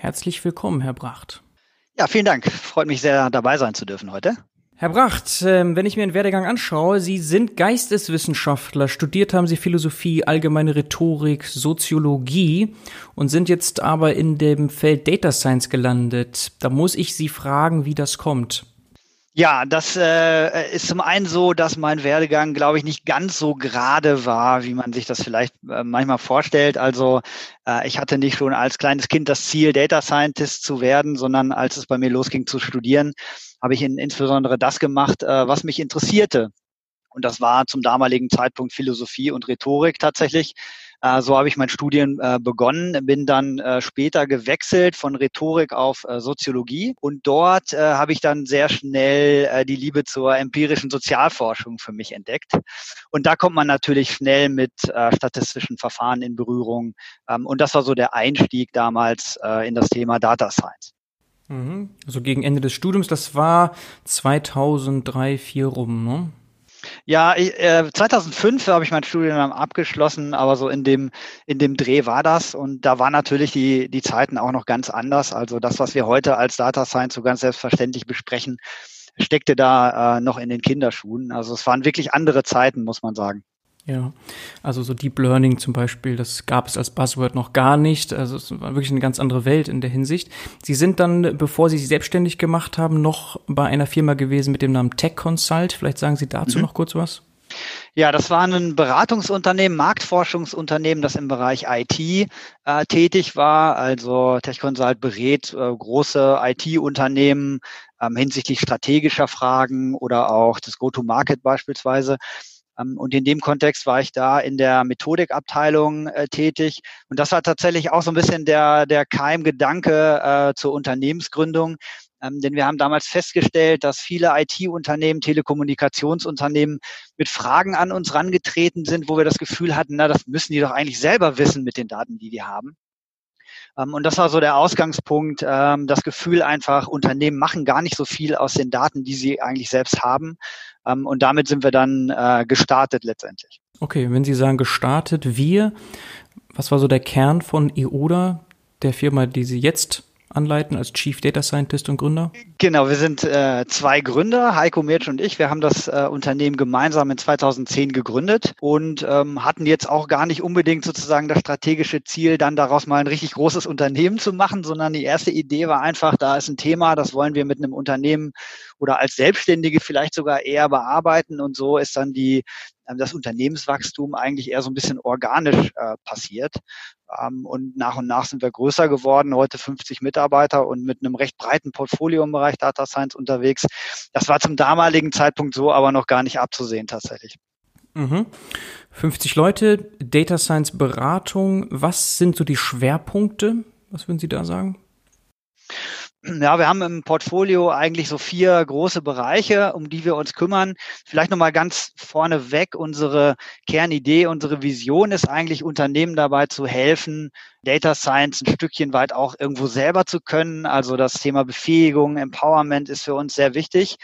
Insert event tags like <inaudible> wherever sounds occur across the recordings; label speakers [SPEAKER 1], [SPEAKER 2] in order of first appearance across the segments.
[SPEAKER 1] Herzlich willkommen, Herr Bracht.
[SPEAKER 2] Ja, vielen Dank. Freut mich sehr, dabei sein zu dürfen heute.
[SPEAKER 1] Herr Bracht, ähm, wenn ich mir den Werdegang anschaue, Sie sind Geisteswissenschaftler, studiert haben Sie Philosophie, allgemeine Rhetorik, Soziologie und sind jetzt aber in dem Feld Data Science gelandet. Da muss ich Sie fragen, wie das kommt.
[SPEAKER 2] Ja, das äh, ist zum einen so, dass mein Werdegang, glaube ich, nicht ganz so gerade war, wie man sich das vielleicht äh, manchmal vorstellt. Also äh, ich hatte nicht schon als kleines Kind das Ziel, Data Scientist zu werden, sondern als es bei mir losging zu studieren, habe ich in, insbesondere das gemacht, äh, was mich interessierte. Und das war zum damaligen Zeitpunkt Philosophie und Rhetorik tatsächlich. Äh, so habe ich mein Studium äh, begonnen, bin dann äh, später gewechselt von Rhetorik auf äh, Soziologie und dort äh, habe ich dann sehr schnell äh, die Liebe zur empirischen Sozialforschung für mich entdeckt. Und da kommt man natürlich schnell mit statistischen Verfahren in Berührung. Ähm, und das war so der Einstieg damals in das Thema Data Science.
[SPEAKER 1] Mhm. Also gegen Ende des Studiums, das war 2003, 2004 rum, ne?
[SPEAKER 2] Ja, äh, 2005 habe ich mein Studium abgeschlossen, aber so in dem, in dem Dreh war das. Und da waren natürlich die, die Zeiten auch noch ganz anders. Also das, was wir heute als Data Science so ganz selbstverständlich besprechen, steckte da äh, noch in den Kinderschuhen. Also es waren wirklich andere Zeiten, muss man sagen.
[SPEAKER 1] Ja, also so Deep Learning zum Beispiel, das gab es als Buzzword noch gar nicht. Also es war wirklich eine ganz andere Welt in der Hinsicht. Sie sind dann, bevor Sie sich selbstständig gemacht haben, noch bei einer Firma gewesen mit dem Namen Tech Consult. Vielleicht sagen Sie dazu mhm. noch kurz was.
[SPEAKER 2] Ja, das war ein Beratungsunternehmen, Marktforschungsunternehmen, das im Bereich IT äh, tätig war. Also Tech Consult berät äh, große IT-Unternehmen ähm, hinsichtlich strategischer Fragen oder auch des Go-to-Market beispielsweise. Ähm, und in dem Kontext war ich da in der Methodikabteilung äh, tätig. Und das war tatsächlich auch so ein bisschen der, der Keimgedanke äh, zur Unternehmensgründung. Ähm, denn wir haben damals festgestellt, dass viele IT-Unternehmen, Telekommunikationsunternehmen mit Fragen an uns rangetreten sind, wo wir das Gefühl hatten, na, das müssen die doch eigentlich selber wissen mit den Daten, die die haben. Ähm, und das war so der Ausgangspunkt, ähm, das Gefühl einfach, Unternehmen machen gar nicht so viel aus den Daten, die sie eigentlich selbst haben. Ähm, und damit sind wir dann äh, gestartet letztendlich.
[SPEAKER 1] Okay, wenn Sie sagen gestartet, wir, was war so der Kern von EODA, der Firma, die Sie jetzt anleiten als Chief Data Scientist und Gründer?
[SPEAKER 2] Genau, wir sind äh, zwei Gründer, Heiko Mirtsch und ich. Wir haben das äh, Unternehmen gemeinsam in 2010 gegründet und ähm, hatten jetzt auch gar nicht unbedingt sozusagen das strategische Ziel, dann daraus mal ein richtig großes Unternehmen zu machen, sondern die erste Idee war einfach, da ist ein Thema, das wollen wir mit einem Unternehmen oder als Selbstständige vielleicht sogar eher bearbeiten und so ist dann die das Unternehmenswachstum eigentlich eher so ein bisschen organisch äh, passiert. Ähm, und nach und nach sind wir größer geworden, heute 50 Mitarbeiter und mit einem recht breiten Portfolio im Bereich Data Science unterwegs. Das war zum damaligen Zeitpunkt so aber noch gar nicht abzusehen tatsächlich.
[SPEAKER 1] Mhm. 50 Leute, Data Science Beratung. Was sind so die Schwerpunkte? Was würden Sie da sagen?
[SPEAKER 2] Ja, wir haben im Portfolio eigentlich so vier große Bereiche, um die wir uns kümmern. Vielleicht nochmal ganz vorneweg. Unsere Kernidee, unsere Vision ist eigentlich, Unternehmen dabei zu helfen, Data Science ein Stückchen weit auch irgendwo selber zu können. Also das Thema Befähigung, Empowerment ist für uns sehr wichtig.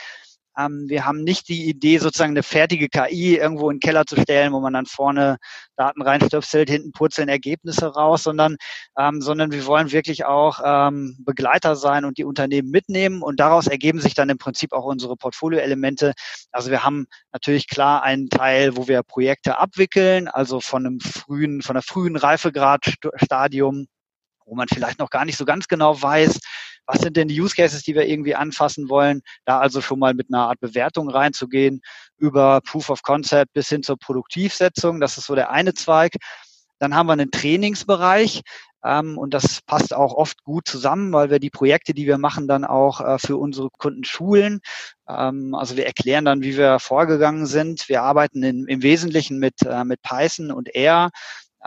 [SPEAKER 2] Ähm, wir haben nicht die Idee, sozusagen eine fertige KI irgendwo in den Keller zu stellen, wo man dann vorne Daten reinstöpselt, hinten purzeln Ergebnisse raus, sondern, ähm, sondern wir wollen wirklich auch ähm, Begleiter sein und die Unternehmen mitnehmen. Und daraus ergeben sich dann im Prinzip auch unsere Portfolioelemente. Also wir haben natürlich klar einen Teil, wo wir Projekte abwickeln, also von einem frühen, von einer frühen Reifegradstadium wo man vielleicht noch gar nicht so ganz genau weiß, was sind denn die Use Cases, die wir irgendwie anfassen wollen, da also schon mal mit einer Art Bewertung reinzugehen, über Proof of Concept bis hin zur Produktivsetzung. Das ist so der eine Zweig. Dann haben wir einen Trainingsbereich ähm, und das passt auch oft gut zusammen, weil wir die Projekte, die wir machen, dann auch äh, für unsere Kunden schulen. Ähm, also wir erklären dann, wie wir vorgegangen sind. Wir arbeiten in, im Wesentlichen mit, äh, mit Python und R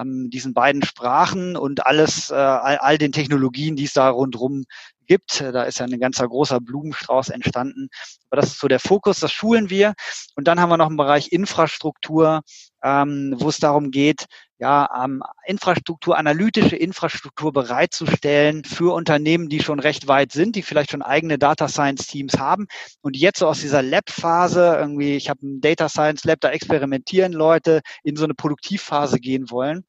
[SPEAKER 2] diesen beiden Sprachen und alles, äh, all, all den Technologien, die es da rundherum gibt. Da ist ja ein ganzer großer Blumenstrauß entstanden. Aber das ist so der Fokus, das schulen wir. Und dann haben wir noch einen Bereich Infrastruktur, ähm, wo es darum geht, ja, ähm, Infrastruktur, analytische Infrastruktur bereitzustellen für Unternehmen, die schon recht weit sind, die vielleicht schon eigene Data Science Teams haben und jetzt so aus dieser Lab-Phase irgendwie, ich habe ein Data Science Lab, da experimentieren Leute, in so eine Produktivphase gehen wollen.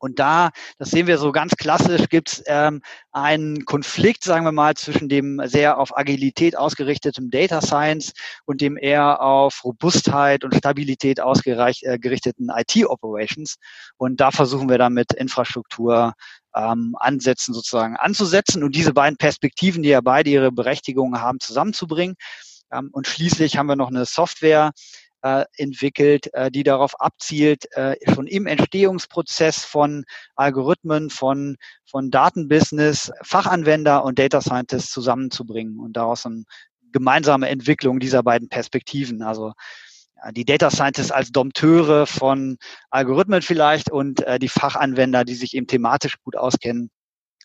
[SPEAKER 2] Und da, das sehen wir so ganz klassisch, gibt es ähm, einen Konflikt, sagen wir mal, zwischen dem sehr auf Agilität ausgerichteten Data Science und dem eher auf Robustheit und Stabilität ausgerichteten äh, IT-Operations. Und da versuchen wir dann mit Infrastruktur ähm, Ansätzen sozusagen anzusetzen und diese beiden Perspektiven, die ja beide ihre Berechtigung haben, zusammenzubringen. Ähm, und schließlich haben wir noch eine Software, entwickelt, äh, die darauf abzielt, äh, schon im Entstehungsprozess von Algorithmen, von, von Datenbusiness, Fachanwender und Data Scientists zusammenzubringen und daraus eine gemeinsame Entwicklung dieser beiden Perspektiven. Also die Data Scientists als Dompteure von Algorithmen vielleicht und äh, die Fachanwender, die sich eben thematisch gut auskennen,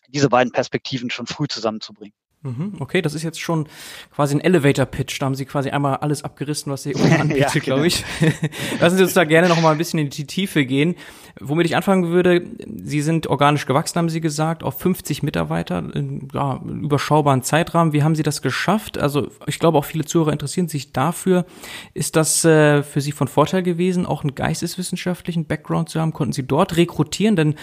[SPEAKER 2] diese beiden Perspektiven schon früh zusammenzubringen.
[SPEAKER 1] Mhm, okay, das ist jetzt schon quasi ein Elevator-Pitch. Da haben Sie quasi einmal alles abgerissen, was Sie <laughs> anbietet, ja, genau. glaube ich. <laughs> Lassen Sie uns da gerne noch mal ein bisschen in die Tiefe gehen. Womit ich anfangen würde, Sie sind organisch gewachsen, haben Sie gesagt, auf 50 Mitarbeiter, in ja, überschaubaren Zeitrahmen. Wie haben Sie das geschafft? Also ich glaube, auch viele Zuhörer interessieren sich dafür. Ist das äh, für Sie von Vorteil gewesen, auch einen geisteswissenschaftlichen Background zu haben? Konnten Sie dort rekrutieren? Denn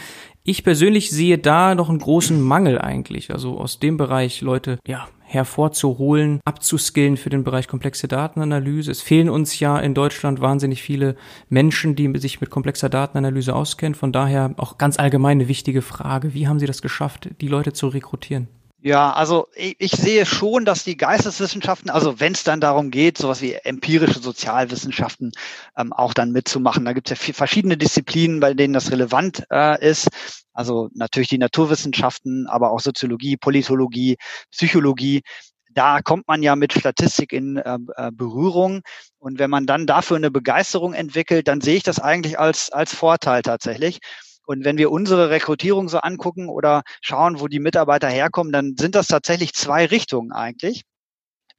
[SPEAKER 1] ich persönlich sehe da noch einen großen Mangel eigentlich. Also aus dem Bereich Leute, ja, hervorzuholen, abzuskillen für den Bereich komplexe Datenanalyse. Es fehlen uns ja in Deutschland wahnsinnig viele Menschen, die sich mit komplexer Datenanalyse auskennen. Von daher auch ganz allgemein eine wichtige Frage. Wie haben Sie das geschafft, die Leute zu rekrutieren?
[SPEAKER 2] Ja, also ich, ich, sehe schon, dass die Geisteswissenschaften, also wenn es dann darum geht, sowas wie empirische Sozialwissenschaften ähm, auch dann mitzumachen, da gibt es ja viel, verschiedene Disziplinen, bei denen das relevant äh, ist. Also natürlich die Naturwissenschaften, aber auch Soziologie, Politologie, Psychologie. Da kommt man ja mit Statistik in äh, äh Berührung. Und wenn man dann dafür eine Begeisterung entwickelt, dann sehe ich das eigentlich als, als Vorteil tatsächlich. Und wenn wir unsere Rekrutierung so angucken oder schauen, wo die Mitarbeiter herkommen, dann sind das tatsächlich zwei Richtungen eigentlich.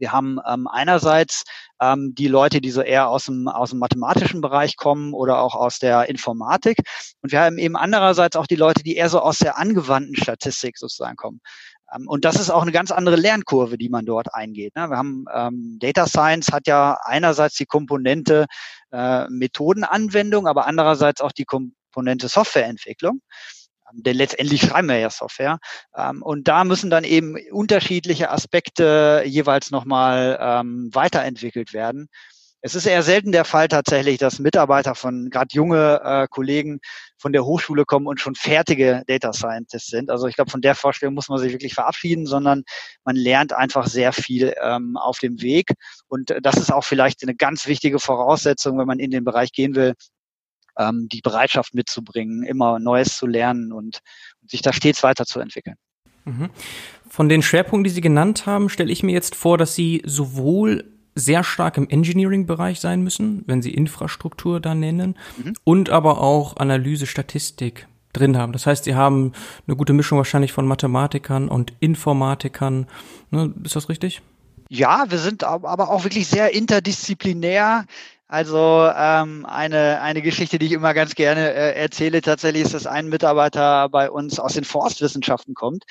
[SPEAKER 2] Wir haben ähm, einerseits ähm, die Leute, die so eher aus dem, aus dem mathematischen Bereich kommen oder auch aus der Informatik. Und wir haben eben andererseits auch die Leute, die eher so aus der angewandten Statistik sozusagen kommen. Ähm, und das ist auch eine ganz andere Lernkurve, die man dort eingeht. Ne? Wir haben ähm, Data Science hat ja einerseits die Komponente äh, Methodenanwendung, aber andererseits auch die Kom Komponente Softwareentwicklung. Ähm, denn letztendlich schreiben wir ja Software. Ähm, und da müssen dann eben unterschiedliche Aspekte jeweils nochmal ähm, weiterentwickelt werden. Es ist eher selten der Fall tatsächlich, dass Mitarbeiter von gerade junge äh, Kollegen von der Hochschule kommen und schon fertige Data Scientists sind. Also ich glaube, von der Vorstellung muss man sich wirklich verabschieden, sondern man lernt einfach sehr viel auf dem Weg. Und das ist auch vielleicht eine ganz wichtige Voraussetzung, wenn man in den Bereich gehen will, ähm, die Bereitschaft mitzubringen, immer Neues zu lernen und, und sich da stets weiterzuentwickeln.
[SPEAKER 1] Mhm. Von den Schwerpunkten, die Sie genannt haben, stelle ich mir jetzt vor, dass Sie sowohl sehr stark im Engineering-Bereich sein müssen, wenn Sie Infrastruktur da nennen, mhm. und aber auch Analyse, Statistik drin haben. Das heißt, Sie haben eine gute Mischung wahrscheinlich von Mathematikern und Informatikern. Ne, ist das richtig?
[SPEAKER 2] Ja, wir sind aber auch wirklich sehr interdisziplinär. Also ähm, eine, eine Geschichte, die ich immer ganz gerne äh, erzähle, tatsächlich ist, dass ein Mitarbeiter bei uns aus den Forstwissenschaften kommt,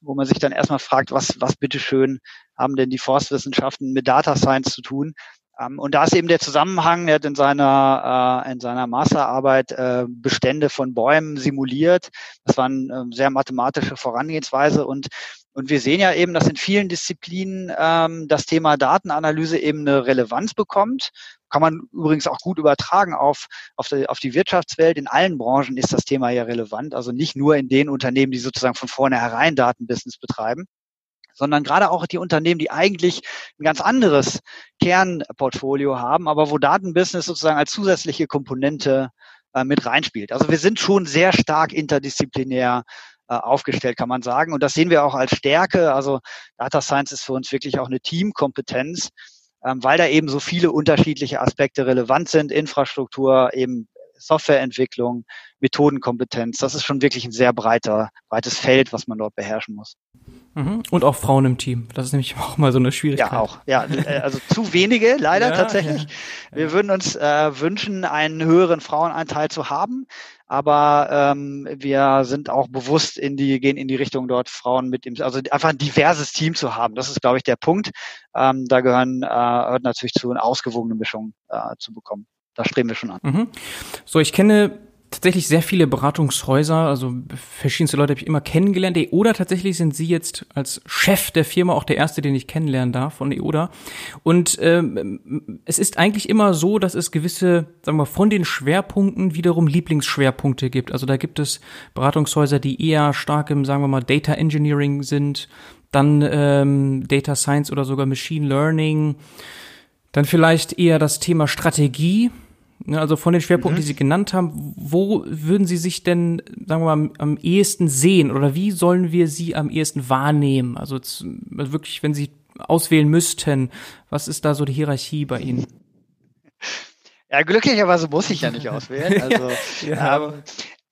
[SPEAKER 2] wo man sich dann erstmal fragt, was, was bitteschön haben denn die Forstwissenschaften mit Data Science zu tun? Ähm, und da ist eben der Zusammenhang, er hat in seiner, äh, in seiner Masterarbeit äh, Bestände von Bäumen simuliert. Das war eine äh, sehr mathematische Vorangehensweise und und wir sehen ja eben, dass in vielen Disziplinen ähm, das Thema Datenanalyse eben eine Relevanz bekommt. Kann man übrigens auch gut übertragen auf, auf, die, auf die Wirtschaftswelt. In allen Branchen ist das Thema ja relevant. Also nicht nur in den Unternehmen, die sozusagen von vornherein Datenbusiness betreiben sondern gerade auch die Unternehmen, die eigentlich ein ganz anderes Kernportfolio haben, aber wo Datenbusiness sozusagen als zusätzliche Komponente äh, mit reinspielt. Also wir sind schon sehr stark interdisziplinär äh, aufgestellt, kann man sagen. Und das sehen wir auch als Stärke. Also Data Science ist für uns wirklich auch eine Teamkompetenz, ähm, weil da eben so viele unterschiedliche Aspekte relevant sind. Infrastruktur, eben Softwareentwicklung, Methodenkompetenz. Das ist schon wirklich ein sehr breiter, breites Feld, was man dort beherrschen muss.
[SPEAKER 1] Mhm. Und auch Frauen im Team. Das ist nämlich <laughs> auch mal so eine Schwierigkeit.
[SPEAKER 2] Ja, auch. Ja, äh, also zu wenige leider ja, tatsächlich. Ja. Wir würden uns äh, wünschen, einen höheren Frauenanteil zu haben. Aber ähm, wir sind auch bewusst in die, gehen in die Richtung dort Frauen mit dem, also einfach ein diverses Team zu haben. Das ist, glaube ich, der Punkt. Ähm, da gehören, äh, gehört natürlich zu eine ausgewogene Mischung äh, zu bekommen. Da streben wir schon an.
[SPEAKER 1] Mhm. So, ich kenne tatsächlich sehr viele Beratungshäuser, also verschiedenste Leute habe ich immer kennengelernt. Oder tatsächlich sind Sie jetzt als Chef der Firma auch der erste, den ich kennenlernen darf von EODA. Und ähm, es ist eigentlich immer so, dass es gewisse, sagen wir, von den Schwerpunkten wiederum Lieblingsschwerpunkte gibt. Also da gibt es Beratungshäuser, die eher stark im, sagen wir mal, Data Engineering sind, dann ähm, Data Science oder sogar Machine Learning. Dann vielleicht eher das Thema Strategie, also von den Schwerpunkten, mhm. die Sie genannt haben, wo würden Sie sich denn, sagen wir mal, am, ehesten sehen oder wie sollen wir Sie am ehesten wahrnehmen? Also, also wirklich, wenn Sie auswählen müssten, was ist da so die Hierarchie bei Ihnen?
[SPEAKER 2] Ja, glücklicherweise muss ich ja nicht <laughs> auswählen. Also ja. ähm,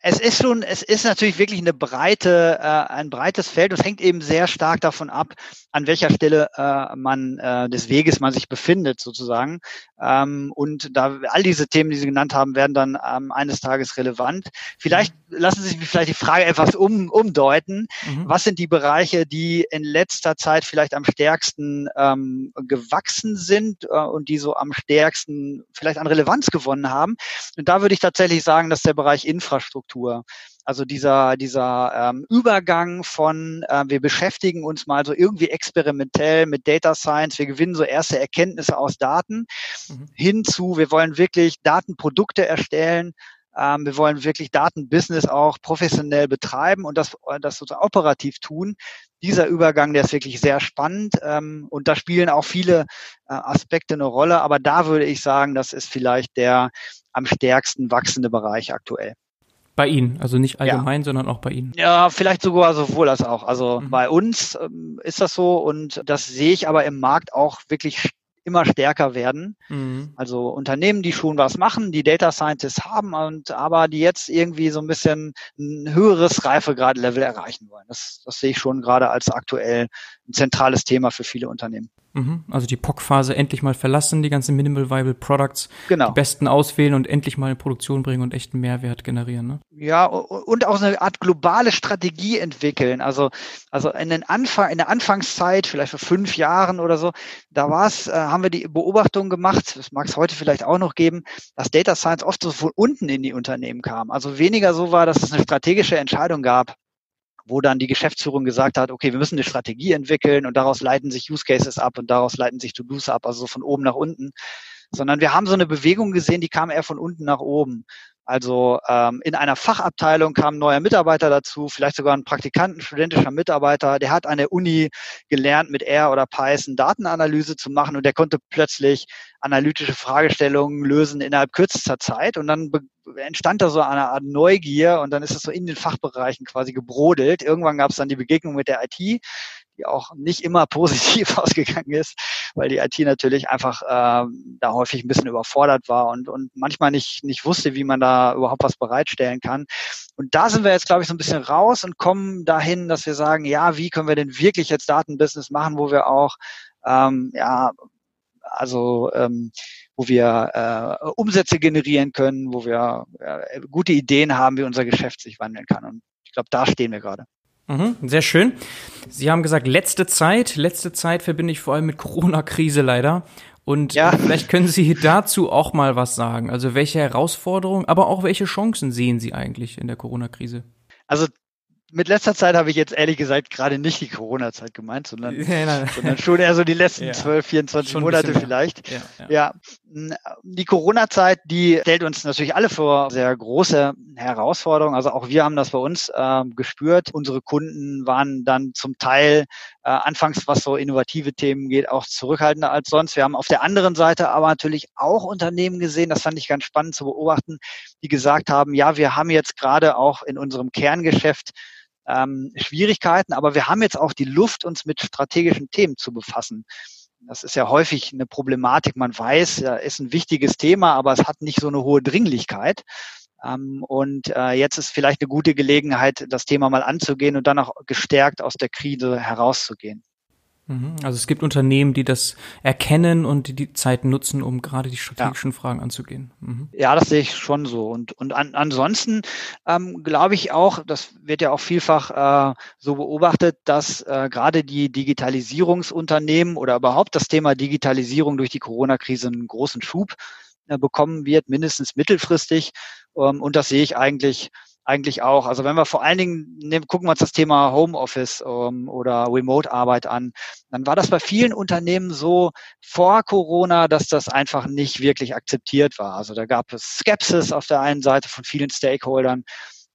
[SPEAKER 2] es ist schon, es ist natürlich wirklich eine breite, äh, ein breites Feld. Es hängt eben sehr stark davon ab, an welcher Stelle äh, man äh, des Weges man sich befindet, sozusagen. Ähm, und da all diese Themen, die Sie genannt haben, werden dann ähm, eines Tages relevant. Vielleicht lassen Sie sich vielleicht die Frage etwas um, umdeuten. Mhm. Was sind die Bereiche, die in letzter Zeit vielleicht am stärksten ähm, gewachsen sind äh, und die so am stärksten vielleicht an Relevanz gewonnen haben? Und da würde ich tatsächlich sagen, dass der Bereich Infrastruktur also dieser, dieser ähm, Übergang von, äh, wir beschäftigen uns mal so irgendwie experimentell mit Data Science, wir gewinnen so erste Erkenntnisse aus Daten, mhm. hin zu, wir wollen wirklich Datenprodukte erstellen, ähm, wir wollen wirklich Datenbusiness auch professionell betreiben und das, das sozusagen operativ tun. Dieser Übergang, der ist wirklich sehr spannend ähm, und da spielen auch viele äh, Aspekte eine Rolle, aber da würde ich sagen, das ist vielleicht der am stärksten wachsende Bereich aktuell.
[SPEAKER 1] Bei Ihnen, also nicht allgemein, ja. sondern auch bei Ihnen.
[SPEAKER 2] Ja, vielleicht sogar sowohl als auch. Also mhm. bei uns ähm, ist das so und das sehe ich aber im Markt auch wirklich immer stärker werden. Mhm. Also Unternehmen, die schon was machen, die Data Scientists haben und aber die jetzt irgendwie so ein bisschen ein höheres Reifegrad-Level erreichen wollen. Das, das sehe ich schon gerade als aktuell ein zentrales Thema für viele Unternehmen.
[SPEAKER 1] Mhm. Also die POC-Phase endlich mal verlassen, die ganzen Minimal Viable Products, genau. die besten auswählen und endlich mal in Produktion bringen und echten Mehrwert generieren. Ne?
[SPEAKER 2] Ja, und auch eine Art globale Strategie entwickeln. Also, also in, den Anfang, in der Anfangszeit, vielleicht vor fünf Jahren oder so, da war es, äh, haben wir die Beobachtung gemacht, das mag es heute vielleicht auch noch geben, dass Data Science oft so von unten in die Unternehmen kam. Also weniger so war, dass es eine strategische Entscheidung gab wo dann die Geschäftsführung gesagt hat, okay, wir müssen eine Strategie entwickeln und daraus leiten sich Use Cases ab und daraus leiten sich To-Dos ab, also so von oben nach unten, sondern wir haben so eine Bewegung gesehen, die kam eher von unten nach oben. Also ähm, in einer Fachabteilung kam ein neuer Mitarbeiter dazu, vielleicht sogar ein Praktikanten, studentischer Mitarbeiter, der hat an der Uni gelernt, mit R oder Python Datenanalyse zu machen und der konnte plötzlich analytische Fragestellungen lösen innerhalb kürzester Zeit. Und dann entstand da so eine Art Neugier und dann ist es so in den Fachbereichen quasi gebrodelt. Irgendwann gab es dann die Begegnung mit der IT die auch nicht immer <laughs> positiv ausgegangen ist, weil die IT natürlich einfach äh, da häufig ein bisschen überfordert war und, und manchmal nicht, nicht wusste, wie man da überhaupt was bereitstellen kann. Und da sind wir jetzt, glaube ich, so ein bisschen raus und kommen dahin, dass wir sagen, ja, wie können wir denn wirklich jetzt Datenbusiness machen, wo wir auch ähm, ja, also ähm, wo wir äh, Umsätze generieren können, wo wir äh, gute Ideen haben, wie unser Geschäft sich wandeln kann. Und ich glaube, da stehen wir gerade.
[SPEAKER 1] Mhm, sehr schön. Sie haben gesagt, letzte Zeit. Letzte Zeit verbinde ich vor allem mit Corona-Krise leider. Und ja. vielleicht können Sie dazu auch mal was sagen. Also welche Herausforderungen, aber auch welche Chancen sehen Sie eigentlich in der Corona-Krise?
[SPEAKER 2] Also mit letzter Zeit habe ich jetzt ehrlich gesagt gerade nicht die Corona-Zeit gemeint, sondern, <laughs> ja, sondern schon eher so die letzten ja. 12, 24 schon Monate vielleicht. Ja, ja. ja, die Corona-Zeit, die stellt uns natürlich alle vor sehr große Herausforderungen. Also auch wir haben das bei uns äh, gespürt. Unsere Kunden waren dann zum Teil äh, anfangs, was so innovative Themen geht, auch zurückhaltender als sonst. Wir haben auf der anderen Seite aber natürlich auch Unternehmen gesehen, das fand ich ganz spannend zu beobachten, die gesagt haben, ja, wir haben jetzt gerade auch in unserem Kerngeschäft ähm, Schwierigkeiten, aber wir haben jetzt auch die Luft, uns mit strategischen Themen zu befassen. Das ist ja häufig eine Problematik. Man weiß, ja, ist ein wichtiges Thema, aber es hat nicht so eine hohe Dringlichkeit. Ähm, und äh, jetzt ist vielleicht eine gute Gelegenheit, das Thema mal anzugehen und dann auch gestärkt aus der Krise herauszugehen.
[SPEAKER 1] Mhm. Also es gibt Unternehmen, die das erkennen und die die Zeit nutzen, um gerade die strategischen ja. Fragen anzugehen.
[SPEAKER 2] Mhm. Ja, das sehe ich schon so. Und, und an, ansonsten ähm, glaube ich auch, das wird ja auch vielfach äh, so beobachtet, dass äh, gerade die Digitalisierungsunternehmen oder überhaupt das Thema Digitalisierung durch die Corona-Krise einen großen Schub äh, bekommen wird, mindestens mittelfristig. Ähm, und das sehe ich eigentlich eigentlich auch. Also wenn wir vor allen Dingen nehmen, gucken wir uns das Thema Homeoffice ähm, oder Remote-Arbeit an, dann war das bei vielen Unternehmen so vor Corona, dass das einfach nicht wirklich akzeptiert war. Also da gab es Skepsis auf der einen Seite von vielen Stakeholdern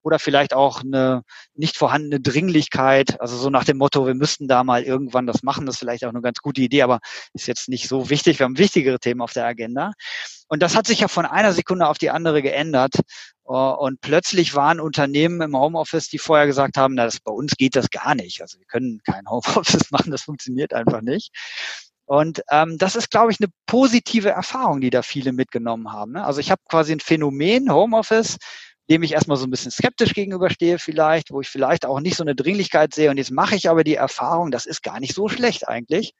[SPEAKER 2] oder vielleicht auch eine nicht vorhandene Dringlichkeit, also so nach dem Motto, wir müssten da mal irgendwann das machen, das ist vielleicht auch eine ganz gute Idee, aber ist jetzt nicht so wichtig, wir haben wichtigere Themen auf der Agenda. Und das hat sich ja von einer Sekunde auf die andere geändert. Und plötzlich waren Unternehmen im Homeoffice, die vorher gesagt haben, na, das, bei uns geht das gar nicht. Also wir können kein <laughs> Homeoffice machen, das funktioniert einfach nicht. Und ähm, das ist, glaube ich, eine positive Erfahrung, die da viele mitgenommen haben. Ne? Also ich habe quasi ein Phänomen Homeoffice, dem ich erstmal so ein bisschen skeptisch gegenüberstehe vielleicht, wo ich vielleicht auch nicht so eine Dringlichkeit sehe. Und jetzt mache ich aber die Erfahrung, das ist gar nicht so schlecht eigentlich.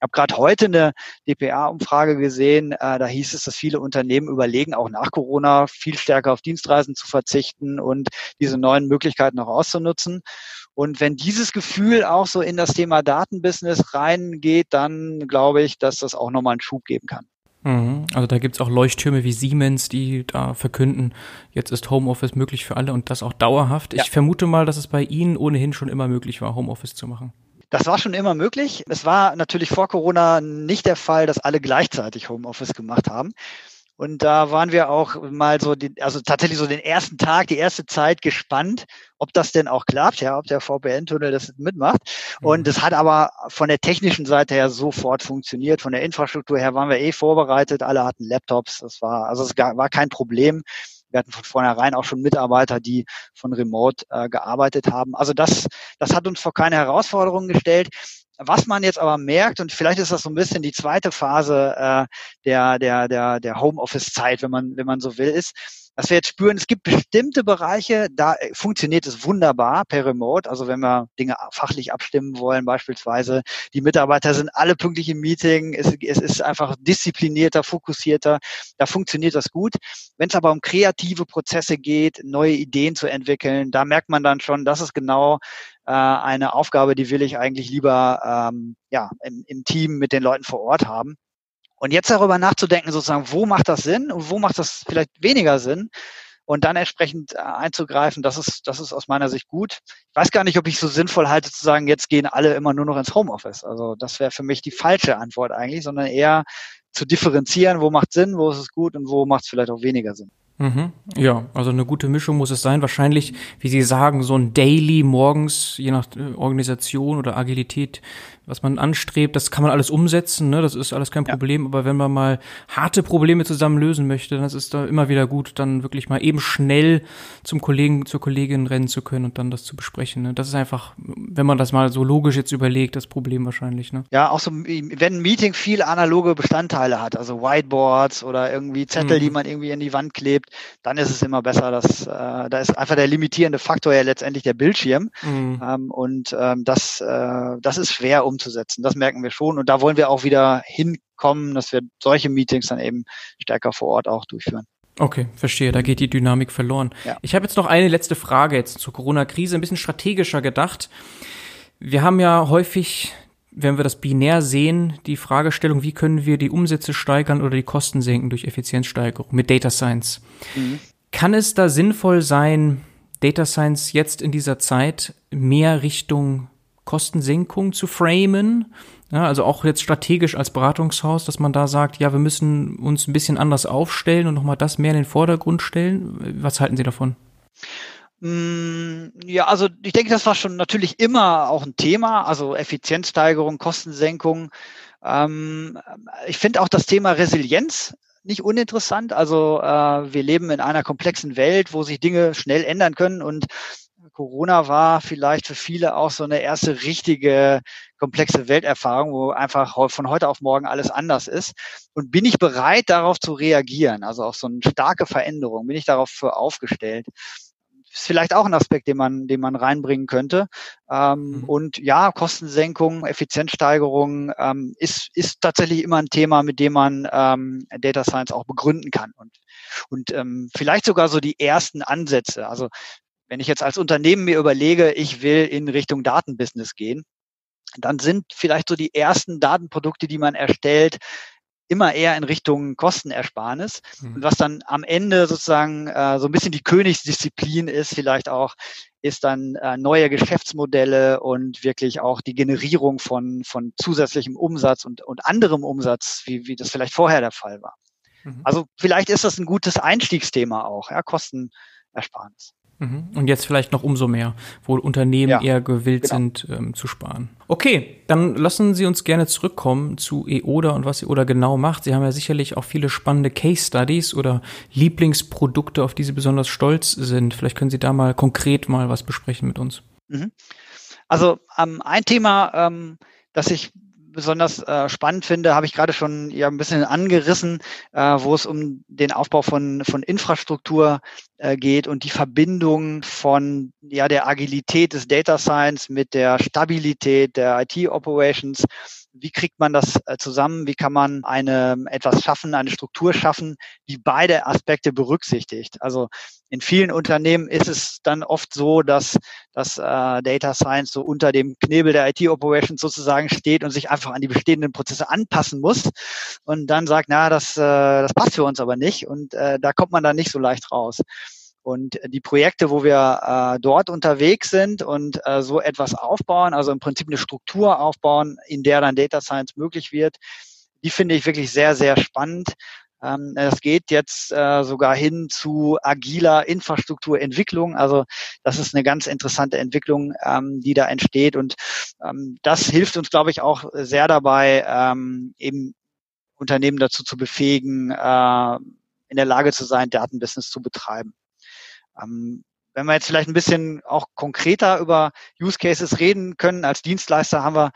[SPEAKER 2] Ich habe gerade heute eine DPA-Umfrage gesehen, äh, da hieß es, dass viele Unternehmen überlegen, auch nach Corona viel stärker auf Dienstreisen zu verzichten und diese neuen Möglichkeiten auch auszunutzen. Und wenn dieses Gefühl auch so in das Thema Datenbusiness reingeht, dann glaube ich, dass das auch nochmal einen Schub geben kann.
[SPEAKER 1] Mhm. Also da gibt's auch Leuchttürme wie Siemens, die da verkünden, jetzt ist Homeoffice möglich für alle und das auch dauerhaft. Ja. Ich vermute mal, dass es bei Ihnen ohnehin schon immer möglich war, Homeoffice zu machen.
[SPEAKER 2] Das war schon immer möglich. Es war natürlich vor Corona nicht der Fall, dass alle gleichzeitig Homeoffice gemacht haben. Und da waren wir auch mal so, die, also tatsächlich so den ersten Tag, die erste Zeit gespannt, ob das denn auch klappt, ja, ob der VPN-Tunnel das mitmacht. Und es mhm. hat aber von der technischen Seite her sofort funktioniert. Von der Infrastruktur her waren wir eh vorbereitet. Alle hatten Laptops. Das war, also es war kein Problem. Wir hatten von vornherein auch schon Mitarbeiter, die von Remote äh, gearbeitet haben. Also das, das hat uns vor keine Herausforderungen gestellt. Was man jetzt aber merkt, und vielleicht ist das so ein bisschen die zweite Phase äh, der, der, der, der Homeoffice-Zeit, wenn man, wenn man so will, ist, dass wir jetzt spüren, es gibt bestimmte Bereiche, da äh, funktioniert es wunderbar per Remote. Also wenn wir Dinge fachlich abstimmen wollen, beispielsweise, die Mitarbeiter sind alle pünktlich im Meeting, es, es ist einfach disziplinierter, fokussierter, da funktioniert das gut. Wenn es aber um kreative Prozesse geht, neue Ideen zu entwickeln, da merkt man dann schon, das ist genau äh, eine Aufgabe, die will ich eigentlich lieber ähm, ja, im, im Team mit den Leuten vor Ort haben. Und jetzt darüber nachzudenken, sozusagen, wo macht das Sinn und wo macht das vielleicht weniger Sinn und dann entsprechend äh, einzugreifen, das ist, das ist aus meiner Sicht gut. Ich weiß gar nicht, ob ich so sinnvoll halte zu sagen, jetzt gehen alle immer nur noch ins Homeoffice. Also das wäre für mich die falsche Antwort eigentlich, sondern eher zu differenzieren, wo macht Sinn, wo ist es gut und wo macht es vielleicht auch weniger Sinn.
[SPEAKER 1] Mhm. Ja, also eine gute Mischung muss es sein. Wahrscheinlich, wie Sie sagen, so ein Daily morgens, je nach äh, Organisation oder Agilität, was man anstrebt, das kann man alles umsetzen, ne? das ist alles kein Problem. Ja. Aber wenn man mal harte Probleme zusammen lösen möchte, dann ist es da immer wieder gut, dann wirklich mal eben schnell zum Kollegen, zur Kollegin rennen zu können und dann das zu besprechen. Ne? Das ist einfach, wenn man das mal so logisch jetzt überlegt, das Problem wahrscheinlich. Ne?
[SPEAKER 2] Ja, auch so, wenn ein Meeting viel analoge Bestandteile hat, also Whiteboards oder irgendwie Zettel, mhm. die man irgendwie in die Wand klebt, dann ist es immer besser, dass äh, da ist einfach der limitierende Faktor ja letztendlich der Bildschirm. Mhm. Ähm, und ähm, das, äh, das ist schwer um umzusetzen. Das merken wir schon. Und da wollen wir auch wieder hinkommen, dass wir solche Meetings dann eben stärker vor Ort auch durchführen.
[SPEAKER 1] Okay, verstehe. Da geht die Dynamik verloren. Ja. Ich habe jetzt noch eine letzte Frage jetzt zur Corona-Krise, ein bisschen strategischer gedacht. Wir haben ja häufig, wenn wir das binär sehen, die Fragestellung, wie können wir die Umsätze steigern oder die Kosten senken durch Effizienzsteigerung mit Data Science. Mhm. Kann es da sinnvoll sein, Data Science jetzt in dieser Zeit mehr Richtung Kostensenkung zu framen. Ja, also auch jetzt strategisch als Beratungshaus, dass man da sagt, ja, wir müssen uns ein bisschen anders aufstellen und nochmal das mehr in den Vordergrund stellen. Was halten Sie davon?
[SPEAKER 2] Mm, ja, also ich denke, das war schon natürlich immer auch ein Thema, also Effizienzsteigerung, Kostensenkung. Ähm, ich finde auch das Thema Resilienz nicht uninteressant. Also äh, wir leben in einer komplexen Welt, wo sich Dinge schnell ändern können und Corona war vielleicht für viele auch so eine erste richtige komplexe Welterfahrung, wo einfach von heute auf morgen alles anders ist. Und bin ich bereit, darauf zu reagieren? Also auf so eine starke Veränderung, bin ich darauf für aufgestellt? ist vielleicht auch ein Aspekt, den man, den man reinbringen könnte. Ähm, mhm. Und ja, Kostensenkung, Effizienzsteigerung ähm, ist, ist tatsächlich immer ein Thema, mit dem man ähm, Data Science auch begründen kann. Und, und ähm, vielleicht sogar so die ersten Ansätze. Also wenn ich jetzt als Unternehmen mir überlege, ich will in Richtung Datenbusiness gehen, dann sind vielleicht so die ersten Datenprodukte, die man erstellt, immer eher in Richtung Kostenersparnis. Mhm. Und was dann am Ende sozusagen äh, so ein bisschen die Königsdisziplin ist, vielleicht auch, ist dann äh, neue Geschäftsmodelle und wirklich auch die Generierung von, von zusätzlichem Umsatz und, und anderem Umsatz, wie, wie das vielleicht vorher der Fall war. Mhm. Also vielleicht ist das ein gutes Einstiegsthema auch, ja, Kostenersparnis.
[SPEAKER 1] Mhm. Und jetzt vielleicht noch umso mehr, wo Unternehmen ja, eher gewillt genau. sind ähm, zu sparen. Okay, dann lassen Sie uns gerne zurückkommen zu EODA und was EODA genau macht. Sie haben ja sicherlich auch viele spannende Case Studies oder Lieblingsprodukte, auf die Sie besonders stolz sind. Vielleicht können Sie da mal konkret mal was besprechen mit uns. Mhm.
[SPEAKER 2] Also ähm, ein Thema, ähm, das ich besonders äh, spannend finde, habe ich gerade schon ja ein bisschen angerissen, äh, wo es um den Aufbau von, von Infrastruktur äh, geht und die Verbindung von ja der Agilität des Data Science mit der Stabilität der IT Operations wie kriegt man das äh, zusammen? Wie kann man eine etwas schaffen, eine Struktur schaffen, die beide Aspekte berücksichtigt? Also in vielen Unternehmen ist es dann oft so, dass dass äh, Data Science so unter dem Knebel der IT Operations sozusagen steht und sich einfach an die bestehenden Prozesse anpassen muss und dann sagt, na, das äh, das passt für uns aber nicht und äh, da kommt man dann nicht so leicht raus. Und die Projekte, wo wir äh, dort unterwegs sind und äh, so etwas aufbauen, also im Prinzip eine Struktur aufbauen, in der dann Data Science möglich wird, die finde ich wirklich sehr, sehr spannend. Ähm, es geht jetzt äh, sogar hin zu agiler Infrastrukturentwicklung. Also das ist eine ganz interessante Entwicklung, ähm, die da entsteht. Und ähm, das hilft uns, glaube ich, auch sehr dabei, ähm, eben Unternehmen dazu zu befähigen, äh, in der Lage zu sein, Datenbusiness zu betreiben. Ähm, wenn wir jetzt vielleicht ein bisschen auch konkreter über Use Cases reden können, als Dienstleister haben wir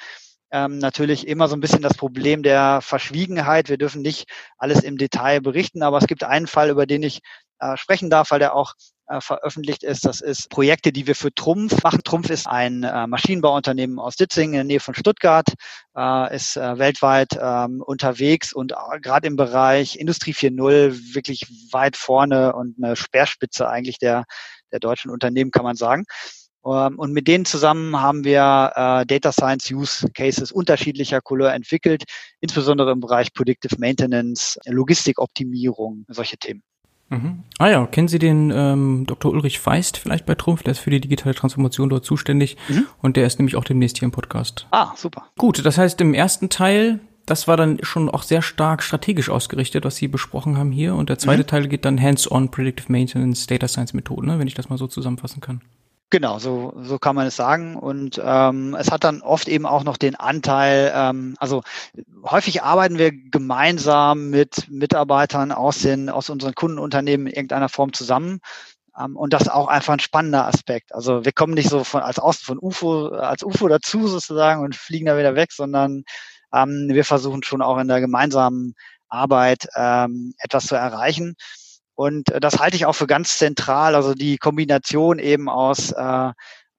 [SPEAKER 2] ähm, natürlich immer so ein bisschen das Problem der Verschwiegenheit. Wir dürfen nicht alles im Detail berichten, aber es gibt einen Fall, über den ich äh, sprechen darf, weil der auch äh, veröffentlicht ist. Das ist Projekte, die wir für Trumpf machen. Trumpf ist ein äh, Maschinenbauunternehmen aus Ditzing in der Nähe von Stuttgart, äh, ist äh, weltweit ähm, unterwegs und äh, gerade im Bereich Industrie 4.0 wirklich weit vorne und eine Speerspitze eigentlich der, der deutschen Unternehmen, kann man sagen. Ähm, und mit denen zusammen haben wir äh, Data Science Use Cases unterschiedlicher Couleur entwickelt, insbesondere im Bereich Predictive Maintenance, Logistikoptimierung, solche Themen.
[SPEAKER 1] Mhm. Ah ja, kennen Sie den ähm, Dr. Ulrich Feist vielleicht bei Trumpf? Der ist für die digitale Transformation dort zuständig mhm. und der ist nämlich auch demnächst hier im Podcast.
[SPEAKER 2] Ah, super.
[SPEAKER 1] Gut, das heißt im ersten Teil, das war dann schon auch sehr stark strategisch ausgerichtet, was Sie besprochen haben hier und der zweite mhm. Teil geht dann Hands-on Predictive Maintenance Data Science Methoden, ne, wenn ich das mal so zusammenfassen kann.
[SPEAKER 2] Genau, so, so kann man es sagen. Und ähm, es hat dann oft eben auch noch den Anteil, ähm, also häufig arbeiten wir gemeinsam mit Mitarbeitern aus, den, aus unseren Kundenunternehmen in irgendeiner Form zusammen. Ähm, und das ist auch einfach ein spannender Aspekt. Also wir kommen nicht so von als Außen von UFO, als UFO dazu sozusagen und fliegen da wieder weg, sondern ähm, wir versuchen schon auch in der gemeinsamen Arbeit ähm, etwas zu erreichen. Und äh, das halte ich auch für ganz zentral. Also die Kombination eben aus, äh,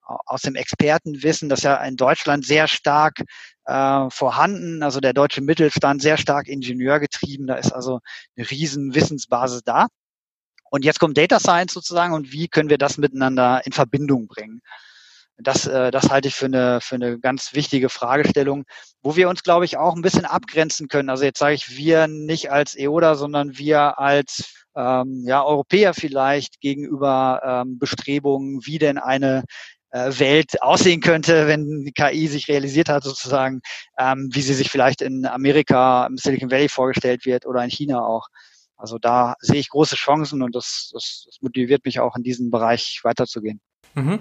[SPEAKER 2] aus dem Expertenwissen, das ja in Deutschland sehr stark äh, vorhanden, also der deutsche Mittelstand sehr stark ingenieurgetrieben, da ist also eine riesen Wissensbasis da. Und jetzt kommt Data Science sozusagen und wie können wir das miteinander in Verbindung bringen? Das, äh, das halte ich für eine, für eine ganz wichtige Fragestellung, wo wir uns, glaube ich, auch ein bisschen abgrenzen können. Also jetzt sage ich wir nicht als EODA, sondern wir als ähm, ja, Europäer vielleicht gegenüber ähm, Bestrebungen, wie denn eine äh, Welt aussehen könnte, wenn die KI sich realisiert hat, sozusagen, ähm, wie sie sich vielleicht in Amerika, im Silicon Valley vorgestellt wird oder in China auch. Also da sehe ich große Chancen und das, das, das motiviert mich auch in diesem Bereich weiterzugehen.
[SPEAKER 1] Mhm.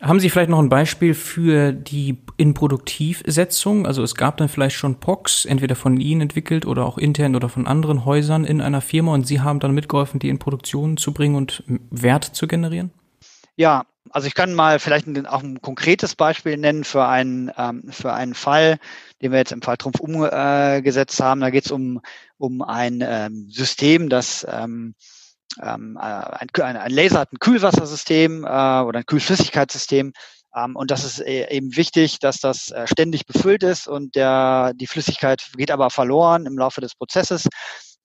[SPEAKER 1] Haben Sie vielleicht noch ein Beispiel für die Inproduktivsetzung? Also es gab dann vielleicht schon POCs, entweder von Ihnen entwickelt oder auch intern oder von anderen Häusern in einer Firma und Sie haben dann mitgeholfen, die in Produktion zu bringen und Wert zu generieren?
[SPEAKER 2] Ja, Also ich kann mal vielleicht auch ein konkretes Beispiel nennen für einen, ähm, für einen Fall, den wir jetzt im Fall Trumpf umgesetzt haben. Da geht es um, um ein ähm, System, das ähm, ähm, äh, ein, ein Laser hat ein Kühlwassersystem äh, oder ein Kühlflüssigkeitssystem. Ähm, und das ist äh, eben wichtig, dass das äh, ständig befüllt ist und der, die Flüssigkeit geht aber verloren im Laufe des Prozesses.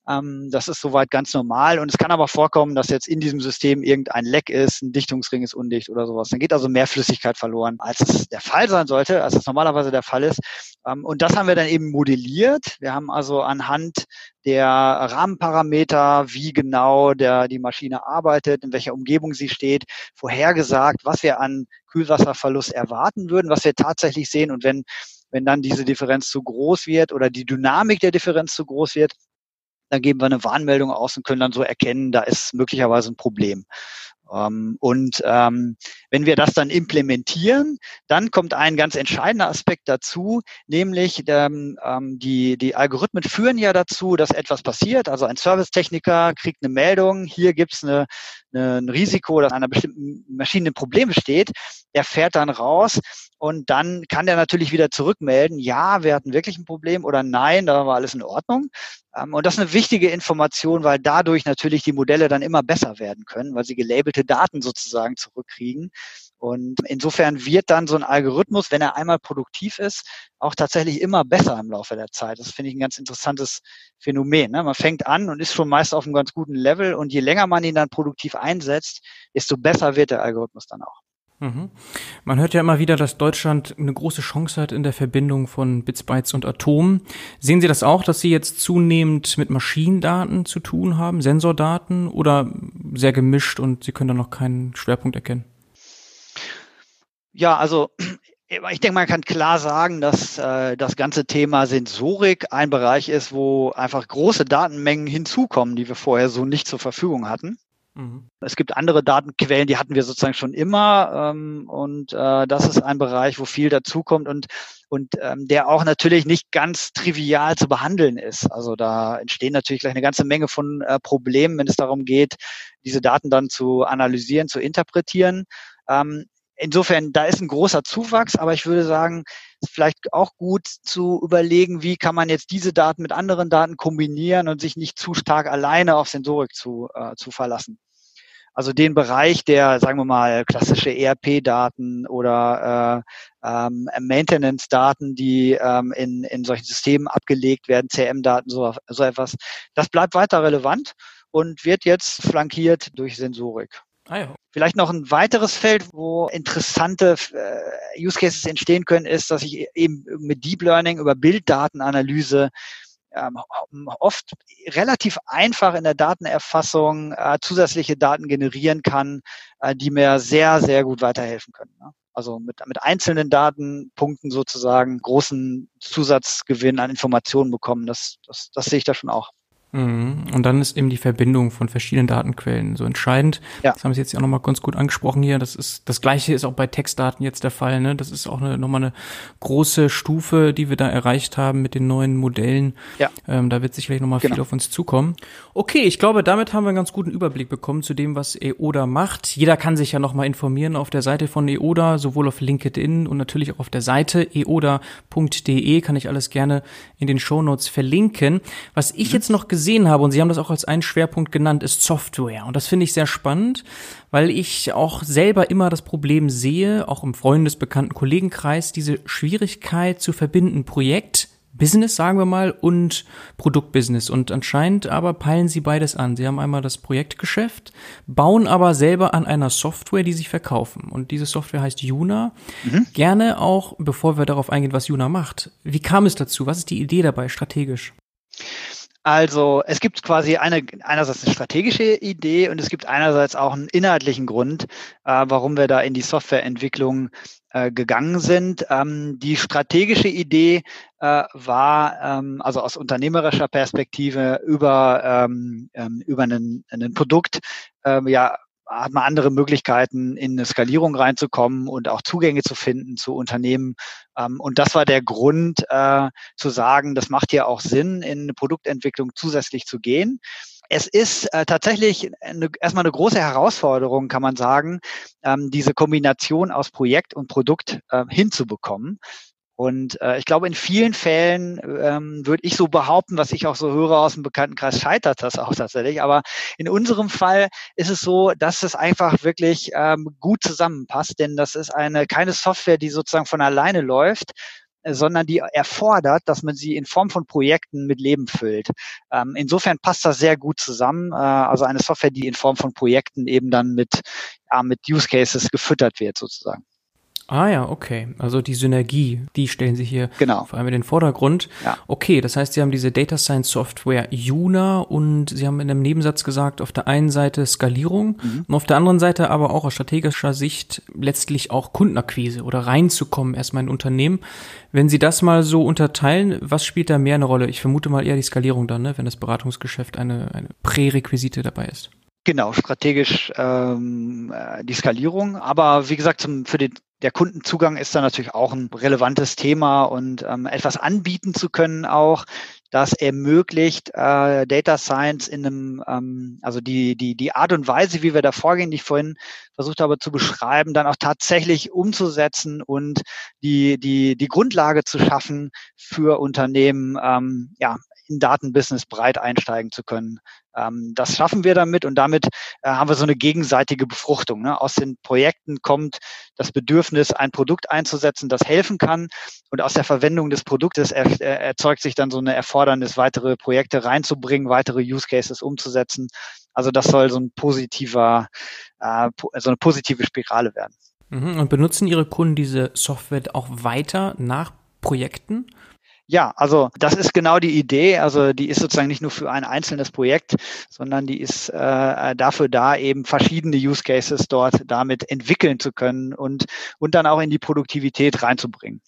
[SPEAKER 2] Ähm, das ist soweit ganz normal. Und es kann aber vorkommen, dass jetzt in diesem System irgendein Leck ist, ein Dichtungsring ist undicht oder sowas. Dann geht also mehr Flüssigkeit verloren, als es der Fall sein sollte, als es normalerweise der Fall ist. Ähm, und das haben wir dann eben modelliert. Wir haben also anhand der Rahmenparameter, wie genau der, die Maschine arbeitet, in welcher Umgebung sie steht, vorhergesagt, was wir an Kühlwasserverlust erwarten würden, was wir tatsächlich sehen. Und wenn wenn dann diese Differenz zu groß wird oder die Dynamik der Differenz zu groß wird, dann geben wir eine Warnmeldung aus und können dann so erkennen, da ist möglicherweise ein Problem. Ähm, und ähm, wenn wir das dann implementieren, dann kommt ein ganz entscheidender Aspekt dazu, nämlich ähm, ähm, die, die Algorithmen führen ja dazu, dass etwas passiert. Also ein Servicetechniker kriegt eine Meldung, hier gibt es eine, eine, ein Risiko, dass einer bestimmten Maschine ein Problem besteht. Er fährt dann raus und dann kann der natürlich wieder zurückmelden, ja, wir hatten wirklich ein Problem oder nein, da war alles in Ordnung. Ähm, und das ist eine wichtige Information, weil dadurch natürlich die Modelle dann immer besser werden können, weil sie gelabelte Daten sozusagen zurückkriegen. Und insofern wird dann so ein Algorithmus, wenn er einmal produktiv ist, auch tatsächlich immer besser im Laufe der Zeit. Das finde ich ein ganz interessantes Phänomen. Ne? Man fängt an und ist schon meist auf einem ganz guten Level und je länger man ihn dann produktiv einsetzt, desto besser wird der Algorithmus dann auch.
[SPEAKER 1] Mhm. Man hört ja immer wieder, dass Deutschland eine große Chance hat in der Verbindung von Bits, Bytes und Atomen. Sehen Sie das auch, dass Sie jetzt zunehmend mit Maschinendaten zu tun haben, Sensordaten oder sehr gemischt und Sie können da noch keinen Schwerpunkt erkennen?
[SPEAKER 2] Ja, also <clears throat> ich denke, man kann klar sagen, dass äh, das ganze Thema Sensorik ein Bereich ist, wo einfach große Datenmengen hinzukommen, die wir vorher so nicht zur Verfügung hatten. Mhm. Es gibt andere Datenquellen, die hatten wir sozusagen schon immer. Ähm, und äh, das ist ein Bereich, wo viel dazukommt und, und ähm, der auch natürlich nicht ganz trivial zu behandeln ist. Also da entstehen natürlich gleich eine ganze Menge von äh, Problemen, wenn es darum geht, diese Daten dann zu analysieren, zu interpretieren. Ähm, insofern, da ist ein großer Zuwachs, aber ich würde sagen, vielleicht auch gut zu überlegen, wie kann man jetzt diese Daten mit anderen Daten kombinieren und sich nicht zu stark alleine auf Sensorik zu, äh, zu verlassen. Also den Bereich der, sagen wir mal, klassische ERP-Daten oder äh, ähm, Maintenance-Daten, die ähm, in, in solchen Systemen abgelegt werden, CM-Daten, so, so etwas, das bleibt weiter relevant und wird jetzt flankiert durch Sensorik. Ah ja. Vielleicht noch ein weiteres Feld, wo interessante äh, Use Cases entstehen können, ist, dass ich eben mit Deep Learning über Bilddatenanalyse ähm, oft relativ einfach in der Datenerfassung äh, zusätzliche Daten generieren kann, äh, die mir sehr, sehr gut weiterhelfen können. Ne? Also mit, mit einzelnen Datenpunkten sozusagen großen Zusatzgewinn an Informationen bekommen. Das, das, das sehe ich da schon auch.
[SPEAKER 1] Mhm. Und dann ist eben die Verbindung von verschiedenen Datenquellen so entscheidend. Ja. Das haben Sie jetzt auch nochmal ganz gut angesprochen hier. Das ist, das Gleiche ist auch bei Textdaten jetzt der Fall, ne? Das ist auch eine, nochmal eine große Stufe, die wir da erreicht haben mit den neuen Modellen. Ja. Ähm, da wird sicherlich nochmal genau. viel auf uns zukommen. Okay, ich glaube, damit haben wir einen ganz guten Überblick bekommen zu dem, was EODA macht. Jeder kann sich ja nochmal informieren auf der Seite von EODA, sowohl auf LinkedIn und natürlich auch auf der Seite eoda.de kann ich alles gerne in den Shownotes verlinken. Was ich mhm. jetzt noch gesehen gesehen habe, und Sie haben das auch als einen Schwerpunkt genannt, ist Software. Und das finde ich sehr spannend, weil ich auch selber immer das Problem sehe, auch im freundesbekannten Kollegenkreis, diese Schwierigkeit zu verbinden, Projekt, Business, sagen wir mal, und Produktbusiness. Und anscheinend aber peilen sie beides an. Sie haben einmal das Projektgeschäft, bauen aber selber an einer Software, die sich verkaufen. Und diese Software heißt Juna. Mhm. Gerne auch, bevor wir darauf eingehen, was Juna macht. Wie kam es dazu? Was ist die Idee dabei strategisch?
[SPEAKER 2] Also es gibt quasi eine, einerseits eine strategische Idee und es gibt einerseits auch einen inhaltlichen Grund, äh, warum wir da in die Softwareentwicklung äh, gegangen sind. Ähm, die strategische Idee äh, war, ähm, also aus unternehmerischer Perspektive über, ähm, ähm über einen, ein Produkt, äh, ja, hat man andere Möglichkeiten, in eine Skalierung reinzukommen und auch Zugänge zu finden zu Unternehmen. Ähm, und das war der Grund, äh, zu sagen, das macht ja auch Sinn, in eine Produktentwicklung zusätzlich zu gehen. es ist äh, tatsächlich eine, erstmal eine große Herausforderung, kann man sagen, ähm, diese Kombination aus Projekt und Produkt äh, hinzubekommen. Und äh, ich glaube, in vielen Fällen ähm, würde ich so behaupten, was ich auch so höre aus dem Bekanntenkreis, scheitert das auch tatsächlich. Aber in unserem Fall ist es so, dass es einfach wirklich ähm, gut zusammenpasst, denn das ist eine keine Software, die sozusagen von alleine läuft, äh, sondern die erfordert, dass man sie in Form von Projekten mit Leben füllt. Ähm, insofern passt das sehr gut zusammen. Äh, also eine Software, die in Form von Projekten eben dann mit, ja, mit Use Cases gefüttert wird sozusagen.
[SPEAKER 1] Ah ja, okay. Also die Synergie, die stellen Sie hier
[SPEAKER 2] genau.
[SPEAKER 1] vor allem in den Vordergrund.
[SPEAKER 2] Ja.
[SPEAKER 1] Okay, das heißt, Sie haben diese Data Science Software Juna und Sie haben in einem Nebensatz gesagt, auf der einen Seite Skalierung mhm. und auf der anderen Seite aber auch aus strategischer Sicht letztlich auch Kundenakquise oder reinzukommen erstmal in ein Unternehmen. Wenn Sie das mal so unterteilen, was spielt da mehr eine Rolle? Ich vermute mal eher die Skalierung dann, ne, wenn das Beratungsgeschäft eine, eine Prärequisite dabei ist.
[SPEAKER 2] Genau, strategisch ähm, äh, die Skalierung. Aber wie gesagt, zum, für den der Kundenzugang ist da natürlich auch ein relevantes Thema und ähm, etwas anbieten zu können auch, das ermöglicht äh, Data Science in einem, ähm, also die, die, die Art und Weise, wie wir da vorgehen, die ich vorhin versucht habe zu beschreiben, dann auch tatsächlich umzusetzen und die, die, die Grundlage zu schaffen für Unternehmen, ähm, ja, in Datenbusiness breit einsteigen zu können. Ähm, das schaffen wir damit und damit äh, haben wir so eine gegenseitige Befruchtung. Ne? Aus den Projekten kommt das Bedürfnis, ein Produkt einzusetzen, das helfen kann und aus der Verwendung des Produktes er, er, erzeugt sich dann so eine Erfordernis, weitere Projekte reinzubringen, weitere Use Cases umzusetzen. Also das soll so ein positiver, äh, so eine positive Spirale werden.
[SPEAKER 1] Mhm. Und benutzen Ihre Kunden diese Software auch weiter nach Projekten?
[SPEAKER 2] Ja, also das ist genau die Idee. Also die ist sozusagen nicht nur für ein einzelnes Projekt, sondern die ist äh, dafür da, eben verschiedene Use Cases dort damit entwickeln zu können und, und dann auch in die Produktivität reinzubringen.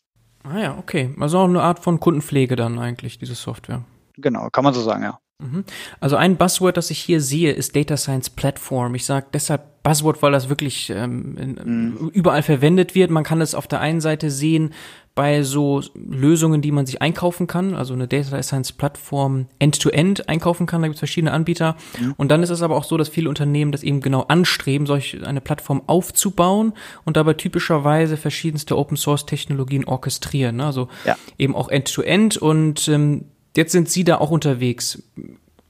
[SPEAKER 1] Ah ja, okay. Also auch eine Art von Kundenpflege dann eigentlich, diese Software.
[SPEAKER 2] Genau, kann man so sagen, ja.
[SPEAKER 1] Mhm. Also ein Buzzword, das ich hier sehe, ist Data Science Platform. Ich sage deshalb Buzzword, weil das wirklich ähm, in, mhm. überall verwendet wird. Man kann es auf der einen Seite sehen bei so Lösungen, die man sich einkaufen kann, also eine Data Science Plattform end-to-end -End einkaufen kann, da gibt es verschiedene Anbieter. Mhm. Und dann ist es aber auch so, dass viele Unternehmen das eben genau anstreben, solch eine Plattform aufzubauen und dabei typischerweise verschiedenste Open-Source-Technologien orchestrieren. Ne? Also ja. eben auch end-to-end -End und ähm, jetzt sind Sie da auch unterwegs.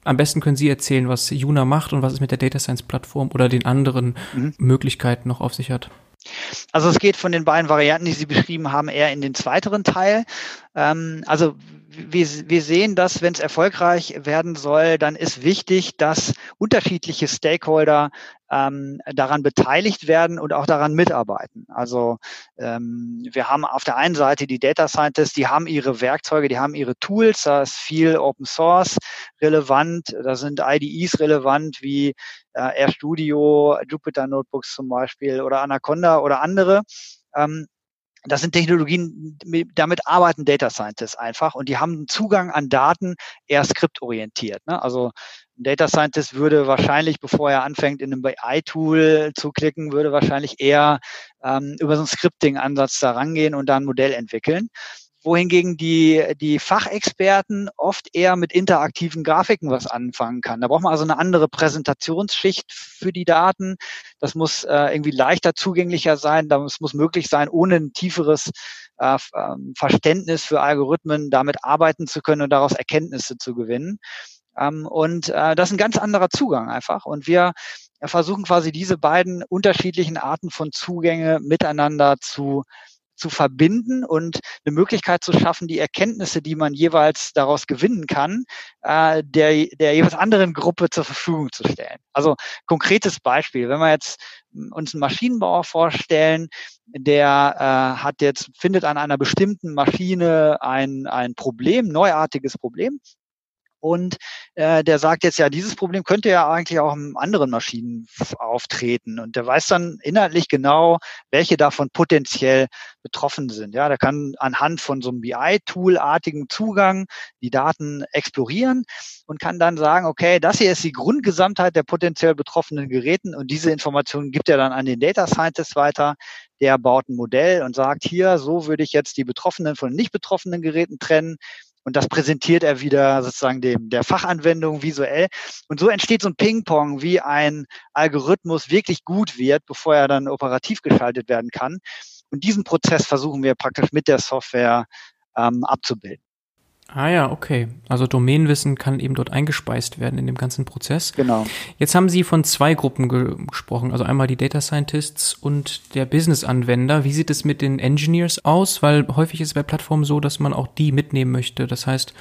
[SPEAKER 1] Am besten können Sie erzählen, was Juna macht und was es mit der Data Science Plattform oder den anderen mhm. Möglichkeiten noch auf sich hat.
[SPEAKER 2] Also es geht von den beiden Varianten, die Sie beschrieben haben, eher in den zweiteren Teil. Ähm, also wir, wir sehen, dass wenn es erfolgreich werden soll, dann ist wichtig, dass unterschiedliche Stakeholder ähm, daran beteiligt werden und auch daran mitarbeiten. Also ähm, wir haben auf der einen Seite die Data Scientists, die haben ihre Werkzeuge, die haben ihre Tools, da ist viel Open Source relevant, da sind IDEs relevant wie äh, RStudio, Jupyter Notebooks zum Beispiel oder Anaconda oder andere. Ähm, das sind Technologien, damit arbeiten Data Scientists einfach und die haben Zugang an Daten eher skriptorientiert. Ne? Also ein Data Scientist würde wahrscheinlich, bevor er anfängt, in einem BI-Tool zu klicken, würde wahrscheinlich eher ähm, über so einen Scripting-Ansatz da rangehen und da ein Modell entwickeln wohingegen die, die Fachexperten oft eher mit interaktiven Grafiken was anfangen kann. Da braucht man also eine andere Präsentationsschicht für die Daten. Das muss äh, irgendwie leichter zugänglicher sein. Das muss möglich sein, ohne ein tieferes äh, ähm, Verständnis für Algorithmen damit arbeiten zu können und daraus Erkenntnisse zu gewinnen. Ähm, und äh, das ist ein ganz anderer Zugang einfach. Und wir versuchen quasi diese beiden unterschiedlichen Arten von Zugänge miteinander zu zu verbinden und eine Möglichkeit zu schaffen, die Erkenntnisse, die man jeweils daraus gewinnen kann, äh, der, der jeweils anderen Gruppe zur Verfügung zu stellen. Also konkretes Beispiel, wenn wir jetzt uns einen Maschinenbauer vorstellen, der äh, hat jetzt, findet an einer bestimmten Maschine ein, ein Problem, neuartiges Problem und äh, der sagt jetzt, ja, dieses Problem könnte ja eigentlich auch in anderen Maschinen auftreten. Und der weiß dann inhaltlich genau, welche davon potenziell betroffen sind. Ja, der kann anhand von so einem BI-Tool-artigen Zugang die Daten explorieren und kann dann sagen, okay, das hier ist die Grundgesamtheit der potenziell betroffenen Geräten und diese Informationen gibt er dann an den Data Scientist weiter. Der baut ein Modell und sagt, hier, so würde ich jetzt die betroffenen von nicht betroffenen Geräten trennen und das präsentiert er wieder sozusagen dem der Fachanwendung visuell. Und so entsteht so ein Ping-Pong, wie ein Algorithmus wirklich gut wird, bevor er dann operativ geschaltet werden kann. Und diesen Prozess versuchen wir praktisch mit der Software ähm, abzubilden.
[SPEAKER 1] Ah ja, okay. Also Domänenwissen kann eben dort eingespeist werden in dem ganzen Prozess.
[SPEAKER 2] Genau.
[SPEAKER 1] Jetzt haben Sie von zwei Gruppen ge gesprochen, also einmal die Data Scientists und der Business-Anwender. Wie sieht es mit den Engineers aus? Weil häufig ist es bei Plattformen so, dass man auch die mitnehmen möchte. Das heißt,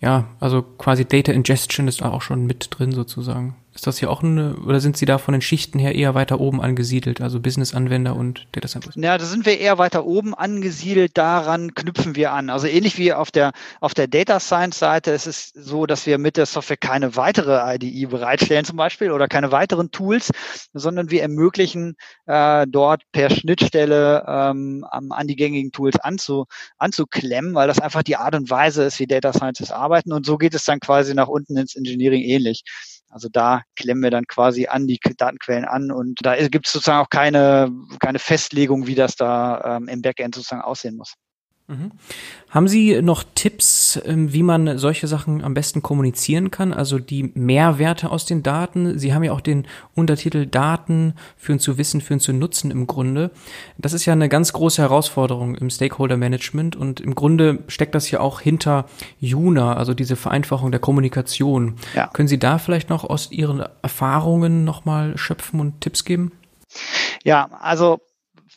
[SPEAKER 1] ja, also quasi Data Ingestion ist da auch schon mit drin sozusagen. Ist das hier auch eine, oder sind Sie da von den Schichten her eher weiter oben angesiedelt, also Business-Anwender und Data Scientist?
[SPEAKER 2] Ja, da sind wir eher weiter oben angesiedelt, daran knüpfen wir an. Also ähnlich wie auf der, auf der Data Science-Seite ist es so, dass wir mit der Software keine weitere IDE bereitstellen zum Beispiel oder keine weiteren Tools, sondern wir ermöglichen äh, dort per Schnittstelle ähm, an die gängigen Tools anzu, anzuklemmen, weil das einfach die Art und Weise ist, wie Data Scientists arbeiten. Und so geht es dann quasi nach unten ins Engineering ähnlich. Also da klemmen wir dann quasi an die Datenquellen an und da gibt es sozusagen auch keine, keine Festlegung, wie das da ähm, im Backend sozusagen aussehen muss.
[SPEAKER 1] Mhm. Haben Sie noch Tipps, ähm, wie man solche Sachen am besten kommunizieren kann? Also die Mehrwerte aus den Daten. Sie haben ja auch den Untertitel Daten führen zu Wissen, führen zu Nutzen im Grunde. Das ist ja eine ganz große Herausforderung im Stakeholder Management und im Grunde steckt das ja auch hinter Juna, also diese Vereinfachung der Kommunikation. Ja. Können Sie da vielleicht noch aus Ihren Erfahrungen nochmal schöpfen und Tipps geben?
[SPEAKER 2] Ja, also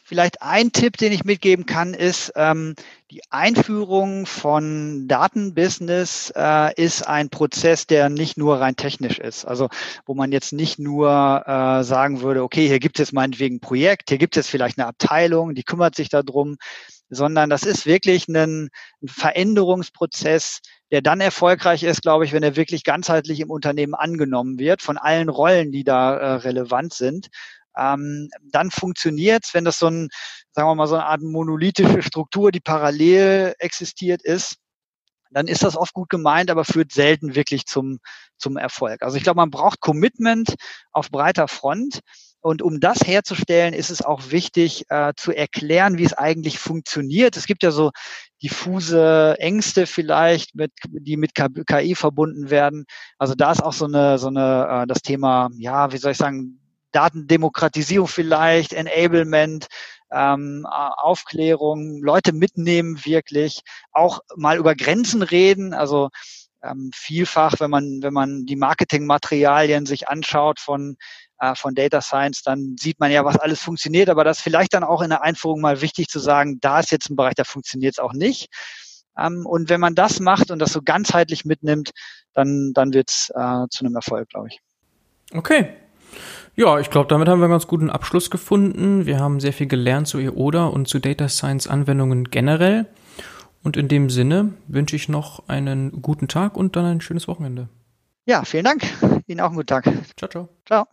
[SPEAKER 2] Vielleicht ein Tipp, den ich mitgeben kann, ist, ähm, die Einführung von Datenbusiness äh, ist ein Prozess, der nicht nur rein technisch ist. Also wo man jetzt nicht nur äh, sagen würde, okay, hier gibt es meinetwegen ein Projekt, hier gibt es vielleicht eine Abteilung, die kümmert sich darum, sondern das ist wirklich ein, ein Veränderungsprozess, der dann erfolgreich ist, glaube ich, wenn er wirklich ganzheitlich im Unternehmen angenommen wird, von allen Rollen, die da äh, relevant sind ähm, dann funktioniert's, wenn das so ein, sagen wir mal, so eine Art monolithische Struktur, die parallel existiert ist, dann ist das oft gut gemeint, aber führt selten wirklich zum, zum Erfolg. Also ich glaube, man braucht Commitment auf breiter Front. Und um das herzustellen, ist es auch wichtig äh, zu erklären, wie es eigentlich funktioniert. Es gibt ja so diffuse Ängste vielleicht, mit, die mit KI verbunden werden. Also da ist auch so eine, so eine, äh, das Thema, ja, wie soll ich sagen, Datendemokratisierung vielleicht, Enablement, ähm, Aufklärung, Leute mitnehmen wirklich, auch mal über Grenzen reden, also ähm, vielfach, wenn man, wenn man die Marketingmaterialien sich anschaut von, äh, von Data Science, dann sieht man ja, was alles funktioniert, aber das vielleicht dann auch in der Einführung mal wichtig zu sagen, da ist jetzt ein Bereich, da funktioniert es auch nicht. Ähm, und wenn man das macht und das so ganzheitlich mitnimmt, dann, dann wird es äh, zu einem Erfolg, glaube ich.
[SPEAKER 1] Okay, ja, ich glaube, damit haben wir einen ganz guten Abschluss gefunden. Wir haben sehr viel gelernt zu EODA und zu Data Science Anwendungen generell. Und in dem Sinne wünsche ich noch einen guten Tag und dann ein schönes Wochenende.
[SPEAKER 2] Ja, vielen Dank. Ihnen auch einen guten Tag. Ciao, ciao. Ciao.